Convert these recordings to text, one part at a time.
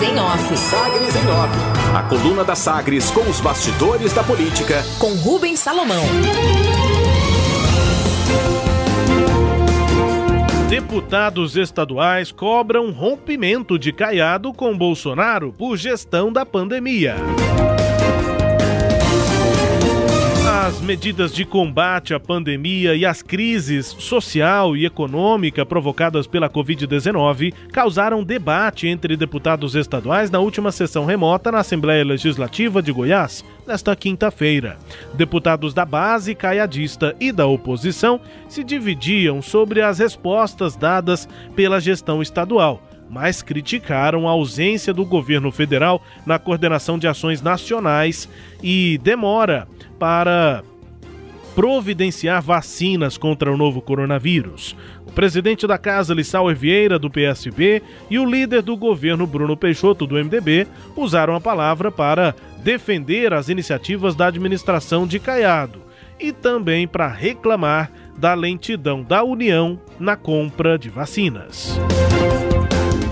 Sagres em Off. Sagres em Off. A coluna da Sagres com os bastidores da política. Com Rubens Salomão. Deputados estaduais cobram rompimento de caiado com Bolsonaro por gestão da pandemia. As medidas de combate à pandemia e às crises social e econômica provocadas pela Covid-19 causaram debate entre deputados estaduais na última sessão remota na Assembleia Legislativa de Goiás, nesta quinta-feira. Deputados da base caiadista e da oposição se dividiam sobre as respostas dadas pela gestão estadual mas criticaram a ausência do governo federal na coordenação de ações nacionais e demora para providenciar vacinas contra o novo coronavírus. O presidente da Casa, Lissau Vieira, do PSB, e o líder do governo, Bruno Peixoto, do MDB, usaram a palavra para defender as iniciativas da administração de Caiado e também para reclamar da lentidão da União na compra de vacinas.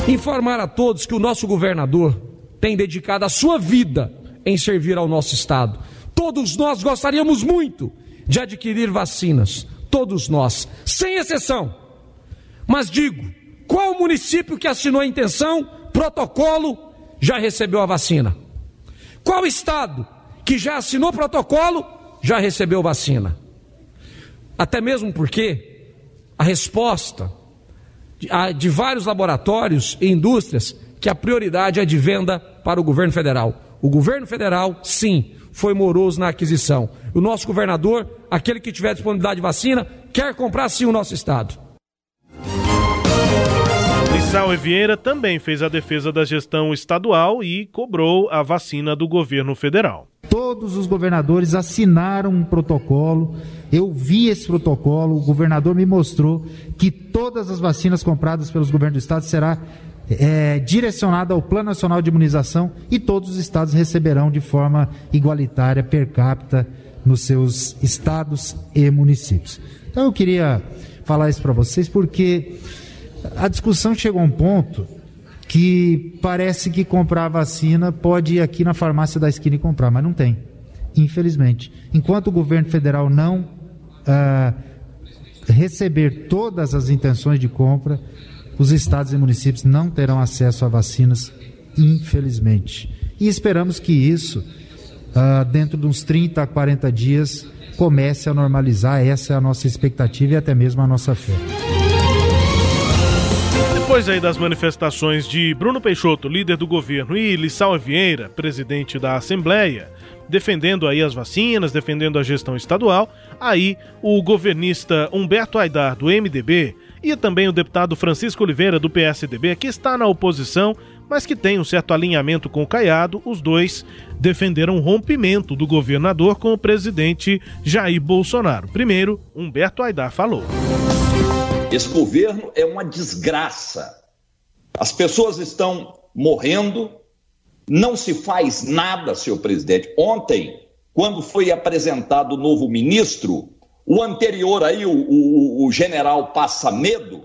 Informar a todos que o nosso governador tem dedicado a sua vida em servir ao nosso Estado Todos nós gostaríamos muito de adquirir vacinas, todos nós, sem exceção. Mas digo, qual município que assinou a intenção, protocolo, já recebeu a vacina? Qual estado que já assinou protocolo, já recebeu vacina? Até mesmo porque a resposta de, vários laboratórios e indústrias que a prioridade é de venda para o governo federal. O governo federal, sim, foi moroso na aquisição. O nosso governador, aquele que tiver disponibilidade de vacina, quer comprar sim o nosso estado. Lissau Vieira também fez a defesa da gestão estadual e cobrou a vacina do governo federal. Todos os governadores assinaram um protocolo. Eu vi esse protocolo, o governador me mostrou que todas as vacinas compradas pelos governos do estado será é, direcionada ao Plano Nacional de Imunização e todos os estados receberão de forma igualitária per capita nos seus estados e municípios. Então eu queria falar isso para vocês porque a discussão chegou a um ponto que parece que comprar vacina pode ir aqui na farmácia da esquina e comprar, mas não tem, infelizmente. Enquanto o governo federal não uh, receber todas as intenções de compra, os estados e municípios não terão acesso a vacinas, infelizmente. E esperamos que isso, uh, dentro de uns 30 a 40 dias, comece a normalizar. Essa é a nossa expectativa e até mesmo a nossa fé. Depois aí das manifestações de Bruno Peixoto, líder do governo, e Lissau Vieira, presidente da Assembleia, defendendo aí as vacinas, defendendo a gestão estadual, aí o governista Humberto Aidar, do MDB, e também o deputado Francisco Oliveira, do PSDB, que está na oposição, mas que tem um certo alinhamento com o Caiado, os dois defenderam o rompimento do governador com o presidente Jair Bolsonaro. Primeiro, Humberto Aidar falou. Esse governo é uma desgraça. As pessoas estão morrendo, não se faz nada, senhor presidente. Ontem, quando foi apresentado o novo ministro, o anterior aí, o, o, o general Passa Medo,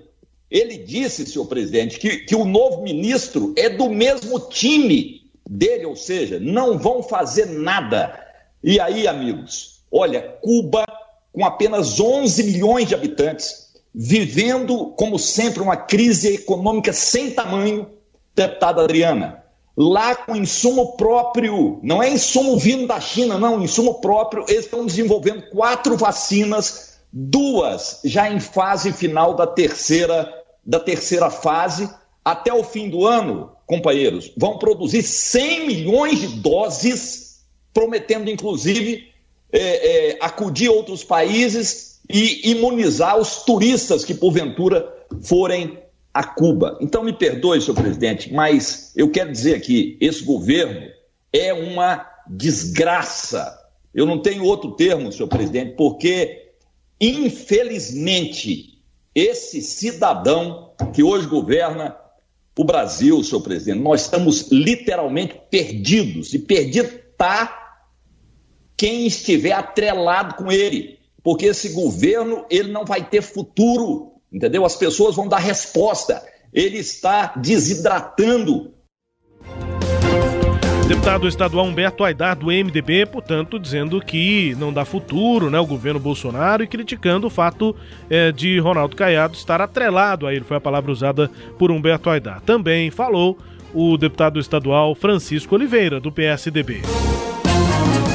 ele disse, senhor presidente, que, que o novo ministro é do mesmo time dele, ou seja, não vão fazer nada. E aí, amigos, olha, Cuba, com apenas 11 milhões de habitantes, vivendo, como sempre, uma crise econômica sem tamanho, deputada Adriana, lá com insumo próprio, não é insumo vindo da China, não, insumo próprio, eles estão desenvolvendo quatro vacinas, duas já em fase final da terceira, da terceira fase. Até o fim do ano, companheiros, vão produzir 100 milhões de doses, prometendo inclusive é, é, acudir outros países e imunizar os turistas que porventura forem a Cuba. Então, me perdoe, senhor presidente, mas eu quero dizer aqui: esse governo é uma desgraça. Eu não tenho outro termo, senhor presidente, porque, infelizmente, esse cidadão que hoje governa o Brasil, senhor presidente, nós estamos literalmente perdidos. E perdido está quem estiver atrelado com ele, porque esse governo ele não vai ter futuro entendeu? As pessoas vão dar resposta. Ele está desidratando Deputado estadual Humberto Aidar, do MDB, portanto, dizendo que não dá futuro né, o governo Bolsonaro e criticando o fato é, de Ronaldo Caiado estar atrelado a ele, foi a palavra usada por Humberto Aidar. Também falou o deputado estadual Francisco Oliveira, do PSDB.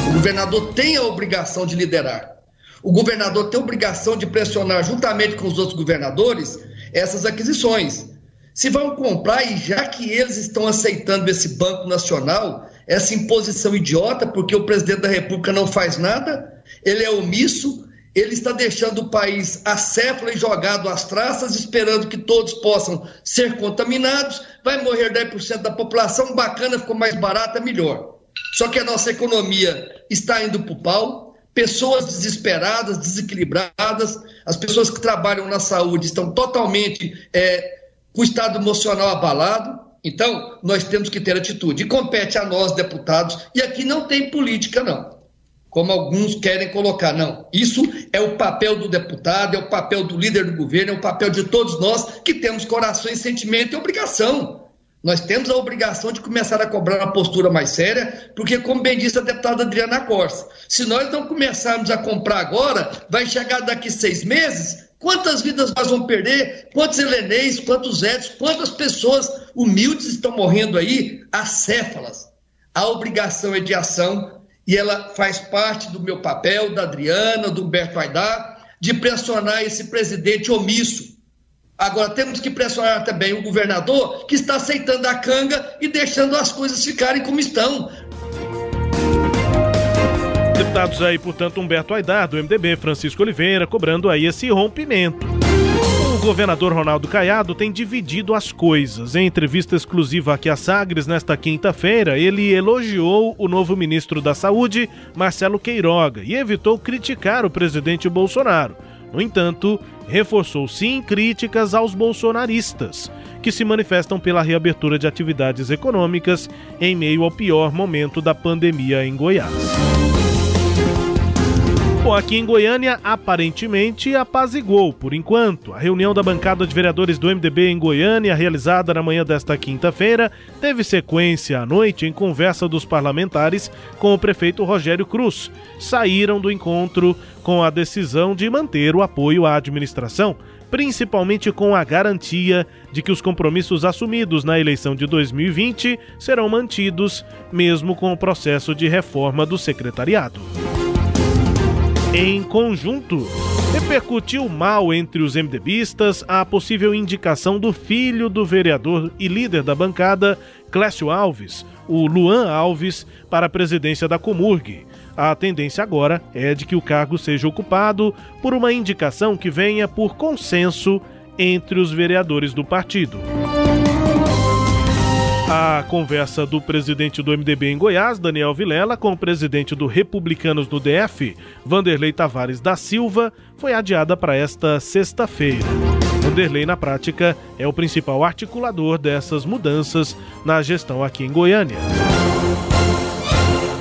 O governador tem a obrigação de liderar. O governador tem obrigação de pressionar, juntamente com os outros governadores, essas aquisições. Se vão comprar, e já que eles estão aceitando esse Banco Nacional, essa imposição idiota, porque o presidente da República não faz nada, ele é omisso, ele está deixando o país acéfalo e jogado às traças, esperando que todos possam ser contaminados, vai morrer 10% da população, bacana, ficou mais barata, melhor. Só que a nossa economia está indo para o pau, pessoas desesperadas, desequilibradas, as pessoas que trabalham na saúde estão totalmente é, com o estado emocional abalado. Então, nós temos que ter atitude. E compete a nós, deputados, e aqui não tem política, não. Como alguns querem colocar, não. Isso é o papel do deputado, é o papel do líder do governo, é o papel de todos nós que temos coração e sentimento e obrigação. Nós temos a obrigação de começar a cobrar uma postura mais séria, porque, como bem disse a deputada Adriana Costa, se nós não começarmos a comprar agora, vai chegar daqui seis meses, Quantas vidas nós vamos perder? Quantos helenês, quantos éticos, quantas pessoas humildes estão morrendo aí, acéfalas? A obrigação é de ação e ela faz parte do meu papel, da Adriana, do Humberto Aidar, de pressionar esse presidente omisso. Agora temos que pressionar também o governador que está aceitando a canga e deixando as coisas ficarem como estão. Deputados aí, portanto, Humberto Aidar, do MDB, Francisco Oliveira, cobrando aí esse rompimento. O governador Ronaldo Caiado tem dividido as coisas. Em entrevista exclusiva aqui à Sagres nesta quinta-feira, ele elogiou o novo ministro da Saúde, Marcelo Queiroga, e evitou criticar o presidente Bolsonaro. No entanto, reforçou sim críticas aos bolsonaristas, que se manifestam pela reabertura de atividades econômicas em meio ao pior momento da pandemia em Goiás. Bom, aqui em Goiânia, aparentemente apaziguou por enquanto. A reunião da bancada de vereadores do MDB em Goiânia, realizada na manhã desta quinta-feira, teve sequência à noite em conversa dos parlamentares com o prefeito Rogério Cruz. Saíram do encontro com a decisão de manter o apoio à administração, principalmente com a garantia de que os compromissos assumidos na eleição de 2020 serão mantidos, mesmo com o processo de reforma do secretariado. Em conjunto, repercutiu mal entre os MDBistas a possível indicação do filho do vereador e líder da bancada, Clécio Alves, o Luan Alves, para a presidência da Comurg. A tendência agora é de que o cargo seja ocupado por uma indicação que venha por consenso entre os vereadores do partido. A conversa do presidente do MDB em Goiás, Daniel Vilela, com o presidente do Republicanos do DF, Vanderlei Tavares da Silva, foi adiada para esta sexta-feira. Vanderlei, na prática, é o principal articulador dessas mudanças na gestão aqui em Goiânia.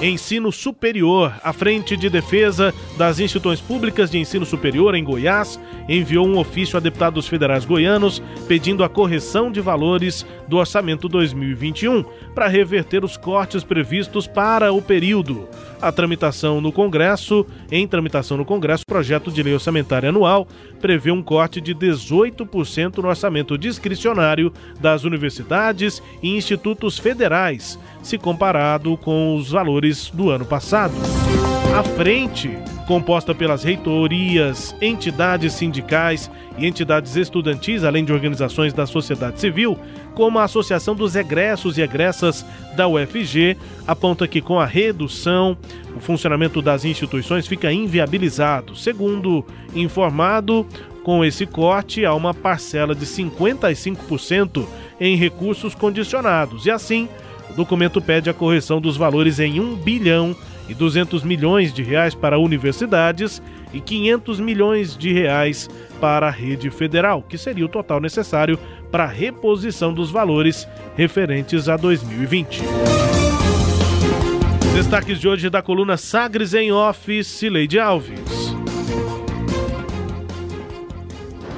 Ensino Superior. A Frente de Defesa das Instituições Públicas de Ensino Superior em Goiás enviou um ofício a deputados federais goianos pedindo a correção de valores do orçamento 2021 para reverter os cortes previstos para o período. A tramitação no Congresso, em tramitação no Congresso, o projeto de lei orçamentária anual prevê um corte de 18% no orçamento discricionário das universidades e institutos federais, se comparado com os valores do ano passado. A frente, composta pelas reitorias, entidades sindicais e entidades estudantis, além de organizações da sociedade civil, como a Associação dos Egressos e Egressas da UFG, aponta que com a redução, o funcionamento das instituições fica inviabilizado. Segundo informado, com esse corte, há uma parcela de 55% em recursos condicionados e assim o documento pede a correção dos valores em 1 bilhão e 200 milhões de reais para universidades e 500 milhões de reais para a rede federal, que seria o total necessário para a reposição dos valores referentes a 2020. Destaques de hoje da coluna Sagres em Office, Leide Alves.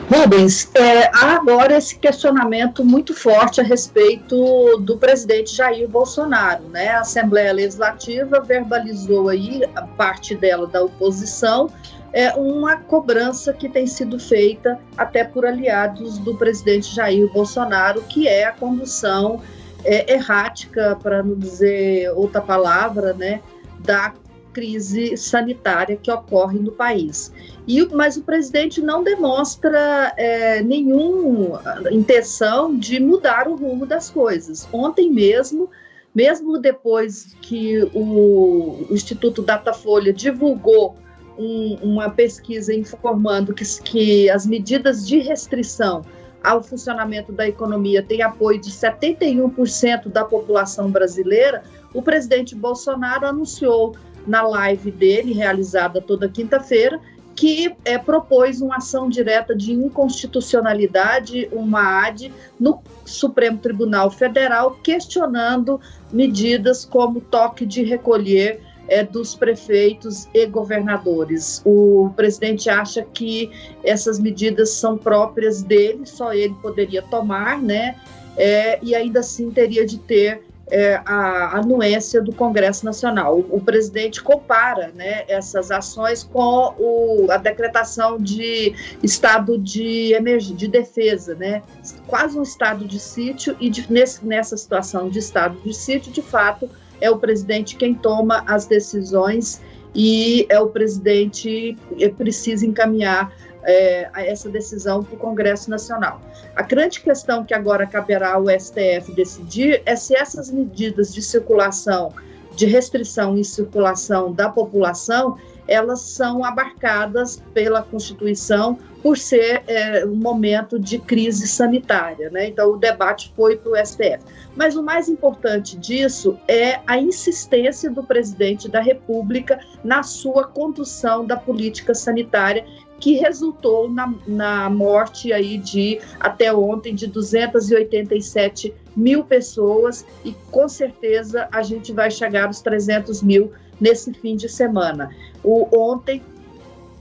Rubens, é, há agora esse questionamento muito forte a respeito do presidente Jair Bolsonaro, né? A Assembleia Legislativa verbalizou aí, a parte dela da oposição, é uma cobrança que tem sido feita até por aliados do presidente Jair Bolsonaro, que é a condução é, errática, para não dizer outra palavra, né, da crise sanitária que ocorre no país. E, mas o presidente não demonstra é, nenhuma intenção de mudar o rumo das coisas. Ontem mesmo, mesmo depois que o, o Instituto Datafolha divulgou um, uma pesquisa informando que, que as medidas de restrição ao funcionamento da economia têm apoio de 71% da população brasileira, o presidente Bolsonaro anunciou na live dele, realizada toda quinta-feira, que é, propôs uma ação direta de inconstitucionalidade, uma AD, no Supremo Tribunal Federal, questionando medidas como toque de recolher é, dos prefeitos e governadores. O presidente acha que essas medidas são próprias dele, só ele poderia tomar, né? É, e ainda assim teria de ter é, a anuência do Congresso Nacional. O, o, presidente compara né, essas ações com o, a decretação de estado de, de defesa, né? quase um estado de sítio, e de, nesse, nessa situação de estado de sítio, de fato, é o presidente quem toma as decisões e é o presidente que precisa encaminhar é, essa decisão para o Congresso Nacional. A grande questão que agora caberá ao STF decidir é se essas medidas de circulação, de restrição em circulação da população, elas são abarcadas pela Constituição por ser é, um momento de crise sanitária. Né? Então, o debate foi para o STF. Mas o mais importante disso é a insistência do presidente da República na sua condução da política sanitária, que resultou na, na morte aí de até ontem de 287 mil pessoas e com certeza a gente vai chegar aos 300 mil nesse fim de semana. O, ontem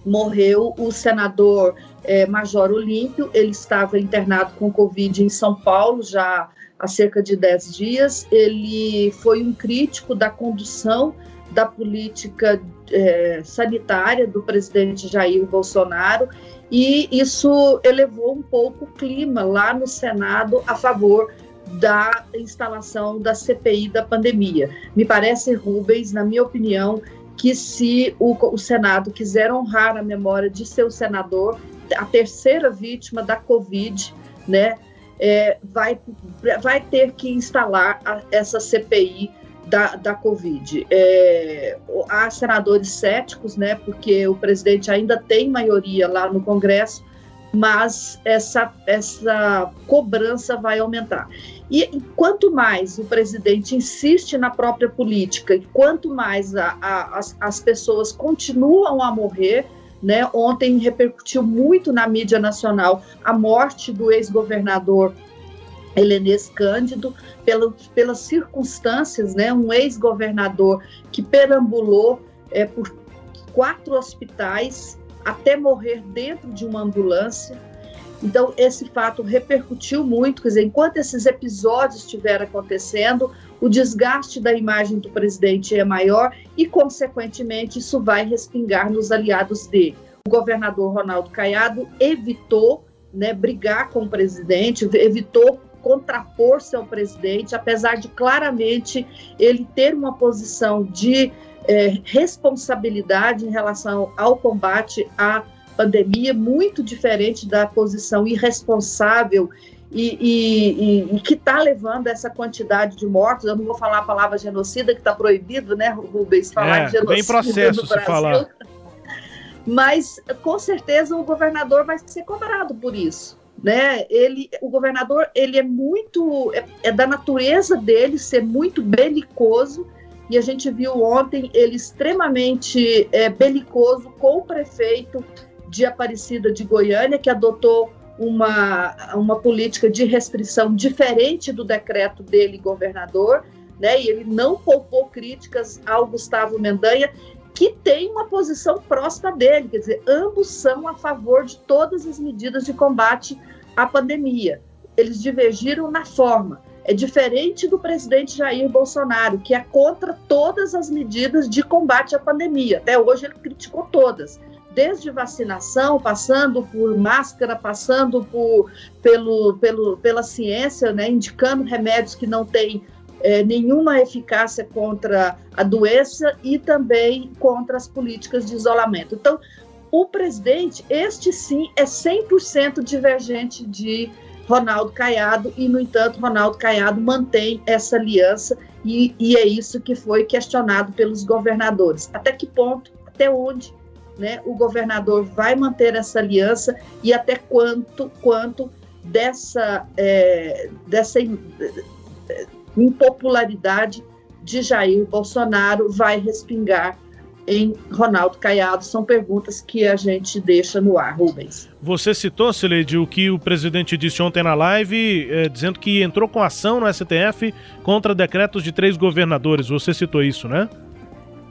morreu o senador é, Major Olímpio, ele estava internado com Covid em São Paulo já há cerca de 10 dias. Ele foi um crítico da condução da política é, sanitária do presidente Jair Bolsonaro e isso elevou um pouco o clima lá no Senado a favor da instalação da CPI da pandemia. Me parece, Rubens, na minha opinião, que se o, o Senado quiser honrar a memória de seu senador, a terceira vítima da Covid, né, é, vai, vai ter que instalar a, essa CPI da, da Covid. É, há senadores céticos, né, porque o presidente ainda tem maioria lá no Congresso, mas essa, essa cobrança vai aumentar. E, quanto mais o presidente insiste na própria política, e quanto mais a, a, as, as pessoas continuam a morrer, né? Ontem repercutiu muito na mídia nacional a morte do ex-governador Helenês Cândido, pelas circunstâncias, né? Um ex-governador que perambulou é, por quatro hospitais até morrer dentro de uma ambulância. Então, esse fato repercutiu muito, quer dizer, enquanto esses episódios estiverem acontecendo, o desgaste da imagem do presidente é maior e, consequentemente, isso vai respingar nos aliados dele. O governador Ronaldo Caiado evitou né, brigar com o presidente, evitou contrapor-se ao presidente, apesar de claramente ele ter uma posição de é, responsabilidade em relação ao combate à pandemia, muito diferente da posição irresponsável e, e, e que está levando essa quantidade de mortos. Eu não vou falar a palavra genocida, que está proibido, né, Rubens, falar é, de genocida. Bem processo se falar. Mas, com certeza, o governador vai ser cobrado por isso. Né? Ele, o governador, ele é muito, é, é da natureza dele ser muito belicoso, e a gente viu ontem ele extremamente é, belicoso com o prefeito de Aparecida de Goiânia, que adotou uma, uma política de restrição diferente do decreto dele, governador, né? E ele não poupou críticas ao Gustavo Mendanha, que tem uma posição próxima dele, quer dizer, ambos são a favor de todas as medidas de combate à pandemia. Eles divergiram na forma. É diferente do presidente Jair Bolsonaro, que é contra todas as medidas de combate à pandemia. Até hoje ele criticou todas desde vacinação, passando por máscara, passando por, pelo, pelo, pela ciência, né, indicando remédios que não têm é, nenhuma eficácia contra a doença e também contra as políticas de isolamento. Então, o presidente, este sim, é 100% divergente de Ronaldo Caiado, e, no entanto, Ronaldo Caiado mantém essa aliança, e, e é isso que foi questionado pelos governadores. Até que ponto, até onde né, o governador vai manter essa aliança e até quanto, quanto dessa, é, dessa impopularidade de Jair Bolsonaro vai respingar em Ronaldo Caiado? São perguntas que a gente deixa no ar, Rubens. Você citou, Sileide, o que o presidente disse ontem na live, é, dizendo que entrou com ação no STF contra decretos de três governadores. Você citou isso, né?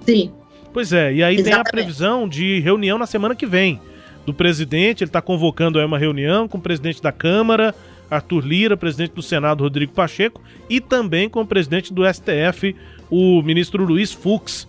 Sim. Pois é, e aí Exatamente. tem a previsão de reunião na semana que vem do presidente. Ele está convocando aí uma reunião com o presidente da Câmara, Arthur Lira, presidente do Senado, Rodrigo Pacheco, e também com o presidente do STF, o ministro Luiz Fux.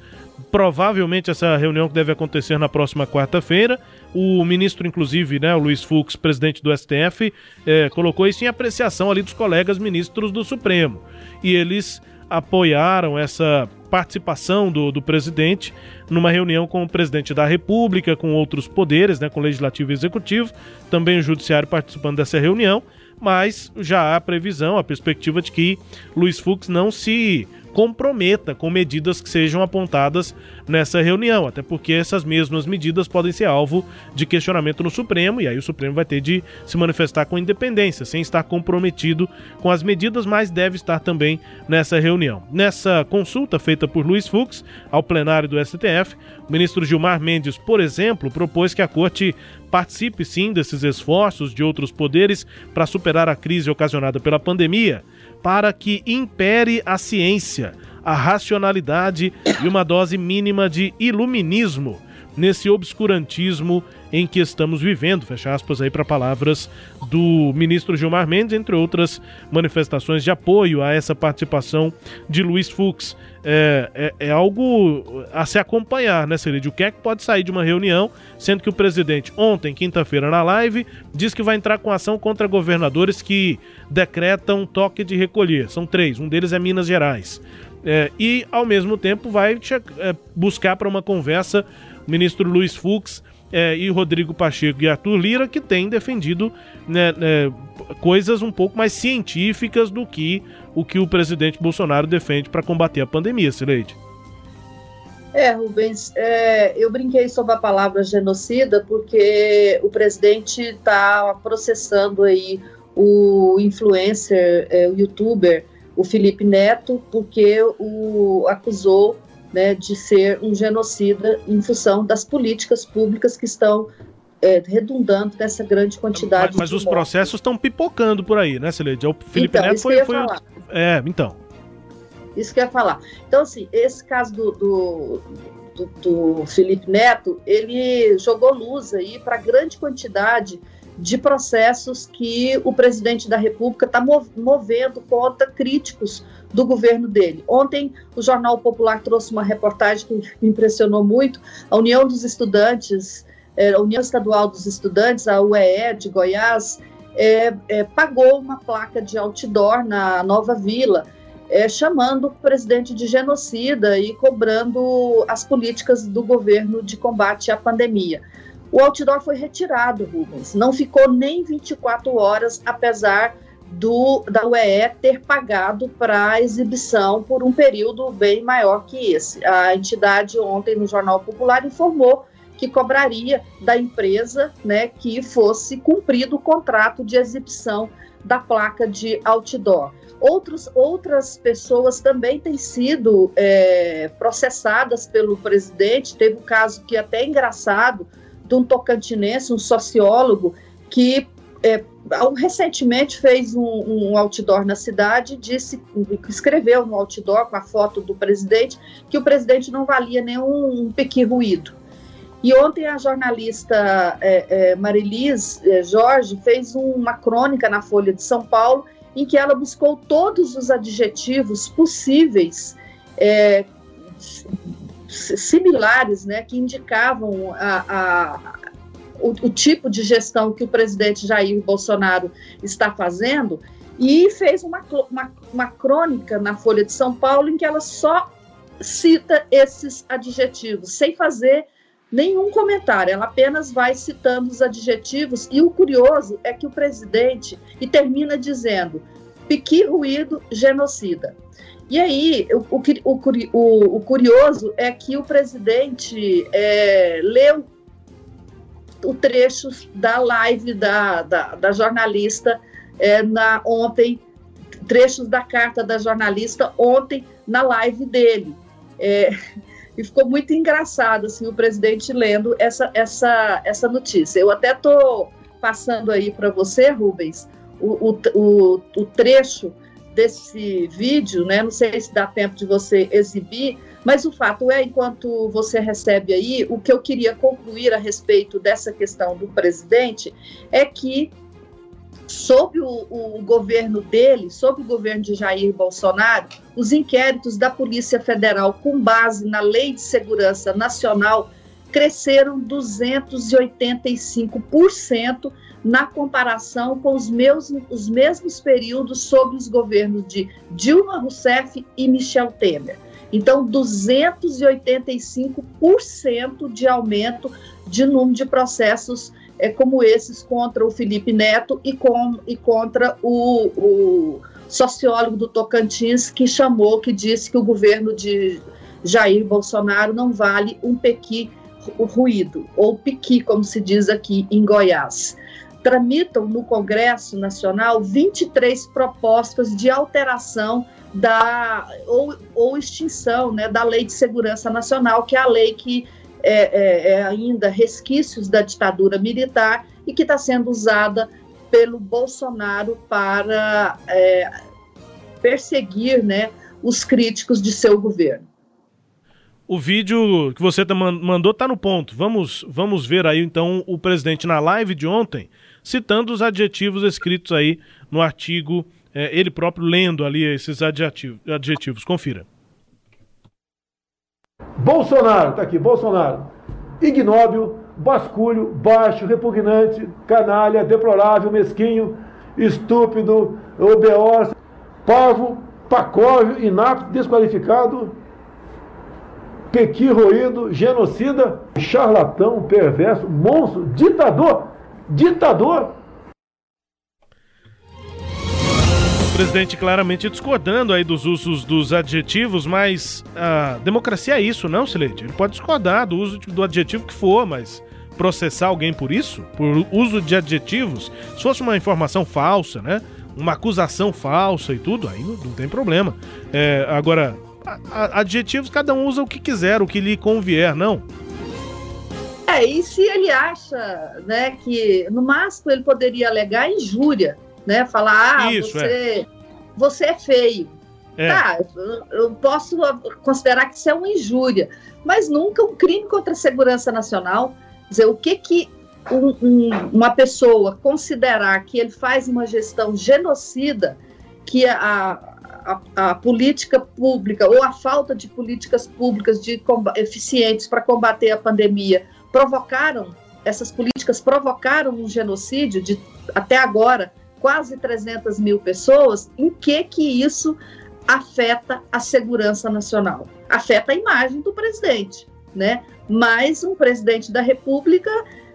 Provavelmente essa reunião que deve acontecer na próxima quarta-feira. O ministro, inclusive, né, o Luiz Fux, presidente do STF, é, colocou isso em apreciação ali dos colegas ministros do Supremo. E eles apoiaram essa participação do, do presidente numa reunião com o presidente da República, com outros poderes, né, com o Legislativo e Executivo, também o Judiciário participando dessa reunião, mas já há a previsão, a perspectiva de que Luiz Fux não se comprometa com medidas que sejam apontadas nessa reunião, até porque essas mesmas medidas podem ser alvo de questionamento no Supremo, e aí o Supremo vai ter de se manifestar com independência, sem estar comprometido com as medidas, mas deve estar também nessa reunião. Nessa consulta feita por Luiz Fux ao plenário do STF, o ministro Gilmar Mendes, por exemplo, propôs que a corte participe sim desses esforços de outros poderes para superar a crise ocasionada pela pandemia para que impere a ciência, a racionalidade e uma dose mínima de iluminismo nesse obscurantismo em que estamos vivendo. Fecha aspas aí para palavras do ministro Gilmar Mendes, entre outras manifestações de apoio a essa participação de Luiz Fux. É, é, é algo a se acompanhar, né, Celide? O que é que pode sair de uma reunião, sendo que o presidente, ontem, quinta-feira, na live, diz que vai entrar com ação contra governadores que decretam toque de recolher. São três, um deles é Minas Gerais. É, e, ao mesmo tempo, vai é, buscar para uma conversa ministro Luiz Fux é, e Rodrigo Pacheco e Arthur Lira, que têm defendido né, né, coisas um pouco mais científicas do que o que o presidente Bolsonaro defende para combater a pandemia, Sileide. É, Rubens, é, eu brinquei sobre a palavra genocida porque o presidente está processando aí o influencer, é, o youtuber, o Felipe Neto, porque o acusou né, de ser um genocida em função das políticas públicas que estão é, redundando nessa grande quantidade. Mas, mas os processos estão pipocando por aí, né, Celede? O Felipe então, Neto foi, foi É, então. Isso que eu ia falar. Então, assim, esse caso do, do, do, do Felipe Neto, ele jogou luz aí para grande quantidade de processos que o presidente da República está movendo contra críticos do governo dele. Ontem, o Jornal Popular trouxe uma reportagem que impressionou muito. A União dos Estudantes, é, a União Estadual dos Estudantes, a UEE de Goiás, é, é, pagou uma placa de outdoor na Nova Vila, é, chamando o presidente de genocida e cobrando as políticas do governo de combate à pandemia. O outdoor foi retirado, Rubens. Não ficou nem 24 horas, apesar do, da UEE ter pagado para a exibição por um período bem maior que esse. A entidade ontem no Jornal Popular informou que cobraria da empresa né, que fosse cumprido o contrato de exibição da placa de outdoor. Outros, outras pessoas também têm sido é, processadas pelo presidente. Teve um caso que é até engraçado de um tocantinense, um sociólogo, que é, recentemente fez um, um, outdoor na cidade, disse, escreveu no outdoor com a foto do presidente que o presidente não valia nenhum um pequi ruído. E ontem a jornalista é, é, Marilis é, Jorge fez uma crônica na Folha de São Paulo em que ela buscou todos os adjetivos possíveis é, similares, né, que indicavam a, a o, o, tipo de gestão que o presidente Jair Bolsonaro está fazendo e fez uma, uma, uma crônica na Folha de São Paulo em que ela só cita esses adjetivos, sem fazer nenhum comentário, ela apenas vai citando os adjetivos, e o curioso é que o presidente, e termina dizendo, piqui ruído, genocida. E aí, o, o, o, o curioso é que o presidente é, leu o trecho da live da, da, da jornalista é, na, ontem, trechos da carta da jornalista ontem na live dele. É, e ficou muito engraçado assim, o presidente lendo essa, essa, essa notícia. Eu até estou passando aí para você, Rubens, o, o, o, trecho desse vídeo, né? Não sei se dá tempo de você exibir, mas o fato é, enquanto você recebe aí, o que eu queria concluir a respeito dessa questão do presidente é que sob o, o, governo dele, sob o governo de Jair Bolsonaro, os inquéritos da Polícia Federal, com base na Lei de Segurança Nacional, cresceram 285% na comparação com os, meus, os mesmos períodos sob os governos de Dilma Rousseff e Michel Temer. Então, 285% de aumento de número de processos é, como esses contra o Felipe Neto e, com, e contra o, o sociólogo do Tocantins, que chamou, que disse que o governo de Jair Bolsonaro não vale um pequi ruído, ou piqui, como se diz aqui em Goiás. Tramitam no Congresso Nacional 23 propostas de alteração da ou, ou extinção né, da Lei de Segurança Nacional, que é a lei que é, é, é ainda resquícios da ditadura militar e que está sendo usada pelo Bolsonaro para é, perseguir né, os críticos de seu governo. O vídeo que você tá mandou está no ponto. Vamos, vamos ver aí então o presidente na live de ontem citando os adjetivos escritos aí no artigo, é, ele próprio lendo ali esses adjetivos. adjetivos. Confira. Bolsonaro, tá aqui, Bolsonaro. Ignóbil, basculho, baixo, repugnante, canalha, deplorável, mesquinho, estúpido, obeós, parvo, pacóvio, inapto, desqualificado, pequi roído, genocida, charlatão, perverso, monstro, ditador, ditador. presidente claramente discordando aí dos usos dos adjetivos, mas a democracia é isso, não, Silete? Ele pode discordar do uso do adjetivo que for, mas processar alguém por isso? Por uso de adjetivos? Se fosse uma informação falsa, né? Uma acusação falsa e tudo, aí não, não tem problema. É, agora, adjetivos cada um usa o que quiser, o que lhe convier, não? É, e se ele acha né, que no máximo ele poderia alegar injúria, né? Falar, ah, Isso, você, é. você é feio. É. Tá, eu posso considerar que isso é uma injúria, mas nunca um crime contra a segurança nacional. Quer dizer, o que que um, um, uma pessoa considerar que ele faz uma gestão genocida, que a, a, a política pública ou a falta de políticas públicas de, eficientes para combater a pandemia provocaram, essas políticas provocaram um genocídio de até agora quase 300 mil pessoas, em que que isso afeta a segurança nacional? Afeta a imagem do presidente, né? Mas um presidente da República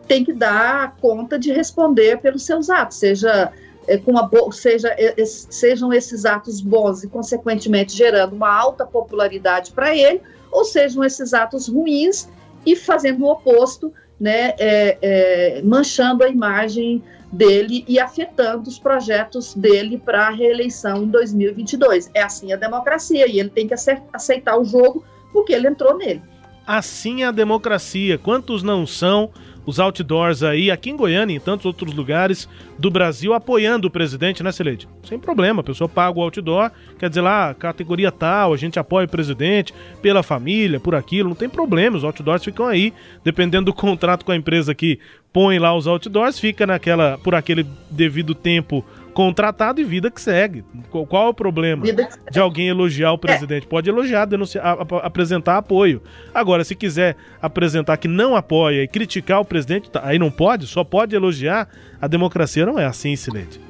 tem que dar conta de responder pelos seus atos, seja é, com uma seja, é, sejam esses atos bons e, consequentemente, gerando uma alta popularidade para ele, ou sejam esses atos ruins e fazendo o oposto, né, é, é manchando a imagem dele e afetando os projetos dele para a reeleição em 2022. É assim a democracia e ele tem que aceitar o jogo porque ele entrou nele. Assim é a democracia. Quantos não são os outdoors aí, aqui em Goiânia e em tantos outros lugares do Brasil, apoiando o presidente, né, Celede? Sem problema, a pessoa paga o outdoor, quer dizer lá, categoria tal, a gente apoia o presidente, pela família, por aquilo, não tem problema, os outdoors ficam aí, dependendo do contrato com a empresa que põe lá os outdoors, fica naquela, por aquele devido tempo contratado e vida que segue. Qual, qual é o problema de alguém elogiar o presidente? É. Pode elogiar, denunciar, a, a, apresentar apoio. Agora, se quiser apresentar que não apoia e criticar o presidente, tá, aí não pode, só pode elogiar. A democracia não é assim, Silente.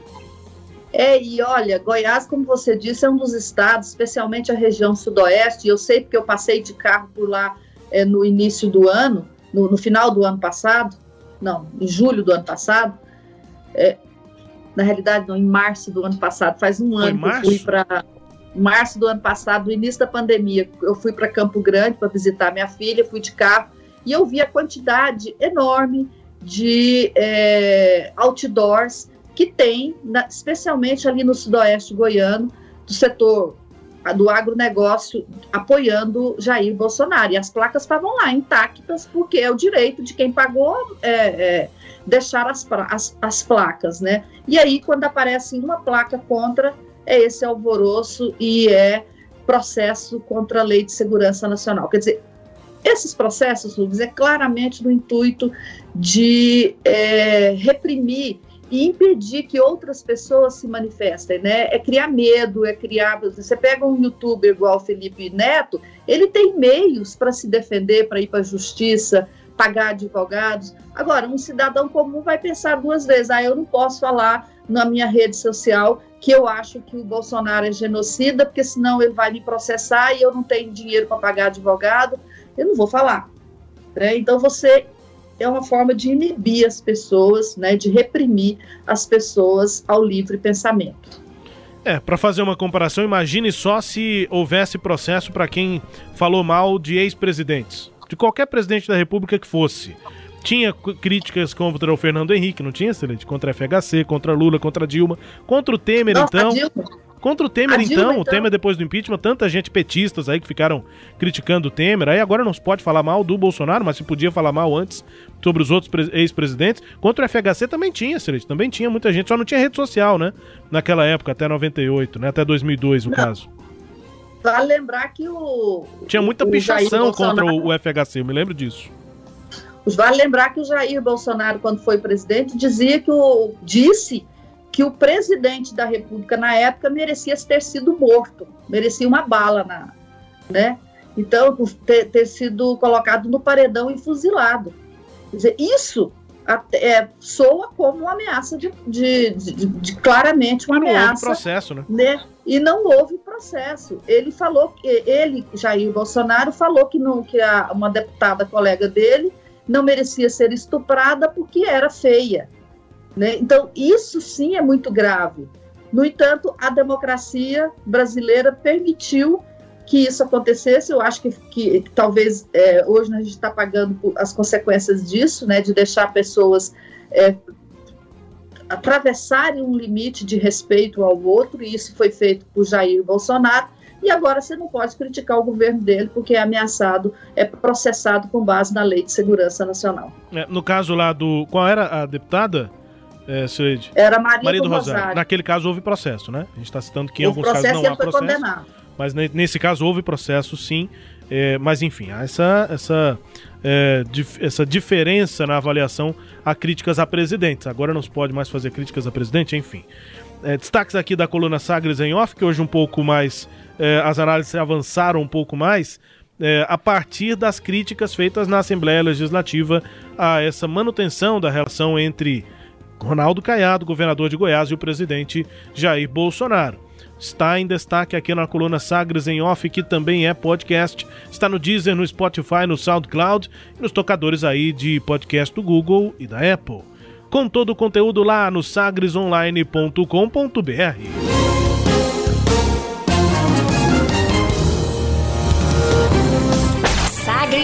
É, e olha, Goiás, como você disse, é um dos estados, especialmente a região sudoeste, e eu sei porque eu passei de carro por lá é, no início do ano, no, no, final do ano passado, não, em julho do ano passado, é, na realidade, não, em março do ano passado, faz um Foi ano que eu fui para março do ano passado, no início da pandemia, eu fui para Campo Grande para visitar minha filha, fui de carro. E eu vi a quantidade enorme de é, outdoors que tem, na, especialmente ali no sudoeste goiano, do setor do agronegócio apoiando Jair Bolsonaro. E as placas estavam lá intactas, porque é o direito de quem pagou é, é, deixar as, as, as placas, né? E aí, quando aparece uma placa contra, é esse alvoroço e é processo contra a Lei de Segurança Nacional. Quer dizer, esses processos, Rubens, é claramente no intuito de é, reprimir e impedir que outras pessoas se manifestem, né? É criar medo, é criar. Você pega um youtuber igual Felipe Neto, ele tem meios para se defender, para ir para a justiça, pagar advogados. Agora, um cidadão comum vai pensar duas vezes: ah, eu não posso falar na minha rede social que eu acho que o Bolsonaro é genocida, porque senão ele vai me processar e eu não tenho dinheiro para pagar advogado. Eu não vou falar. Né? Então, você é uma forma de inibir as pessoas, né, de reprimir as pessoas ao livre pensamento. É, para fazer uma comparação, imagine só se houvesse processo para quem falou mal de ex-presidentes de qualquer presidente da República que fosse. Tinha críticas contra o Fernando Henrique, não tinha, Excelente? Contra a FHC, contra Lula, contra Dilma. Contra o Temer, Nossa, então. Contra o Temer, então, Dilma, então, o Temer depois do impeachment, tanta gente petistas aí que ficaram criticando o Temer. Aí agora não se pode falar mal do Bolsonaro, mas se podia falar mal antes sobre os outros ex-presidentes. Contra o FHC também tinha, Celeste, também tinha muita gente, só não tinha rede social, né? Naquela época, até 98, né? Até 2002, no não. caso. Vale lembrar que o. Tinha muita pichação contra o, o FHC, eu me lembro disso. Vale lembrar que o Jair Bolsonaro, quando foi presidente, dizia que o, disse que o presidente da República na época merecia ter sido morto, merecia uma bala na, né? Então, ter, ter sido colocado no paredão e fuzilado. Quer dizer, isso é, soa como uma ameaça de, de, de, de claramente uma ameaça. Não houve processo, né? né? E não houve processo. Ele falou que ele, Jair Bolsonaro, falou que, não, que a, uma deputada colega dele não merecia ser estuprada porque era feia. Né? Então, isso sim é muito grave. No entanto, a democracia brasileira permitiu que isso acontecesse. Eu acho que, que, talvez é, hoje a gente está pagando as consequências disso, né, de deixar pessoas é, atravessarem um limite de respeito ao outro, e isso foi feito por Jair Bolsonaro. E agora você não pode criticar o governo dele porque é ameaçado, é processado com base na Lei de Segurança Nacional. É, no caso lá do. Qual era a deputada? É, Era Maria, Maria do, do Rosário. Rosário. Naquele caso houve processo, né? A gente está citando que em alguns casos não há processo. Condenado. Mas nesse caso houve processo, sim. É, mas enfim, essa, essa, é, dif essa diferença na avaliação a críticas a presidentes. Agora não se pode mais fazer críticas a presidente, enfim. É, destaques aqui da coluna Sagres em Off, que hoje um pouco mais. É, as análises avançaram um pouco mais. É, a partir das críticas feitas na Assembleia Legislativa a essa manutenção da relação entre Ronaldo Caiado, governador de Goiás, e o presidente Jair Bolsonaro está em destaque aqui na coluna Sagres em Off, que também é podcast. Está no Deezer, no Spotify, no SoundCloud e nos tocadores aí de podcast do Google e da Apple. Com todo o conteúdo lá no sagresonline.com.br.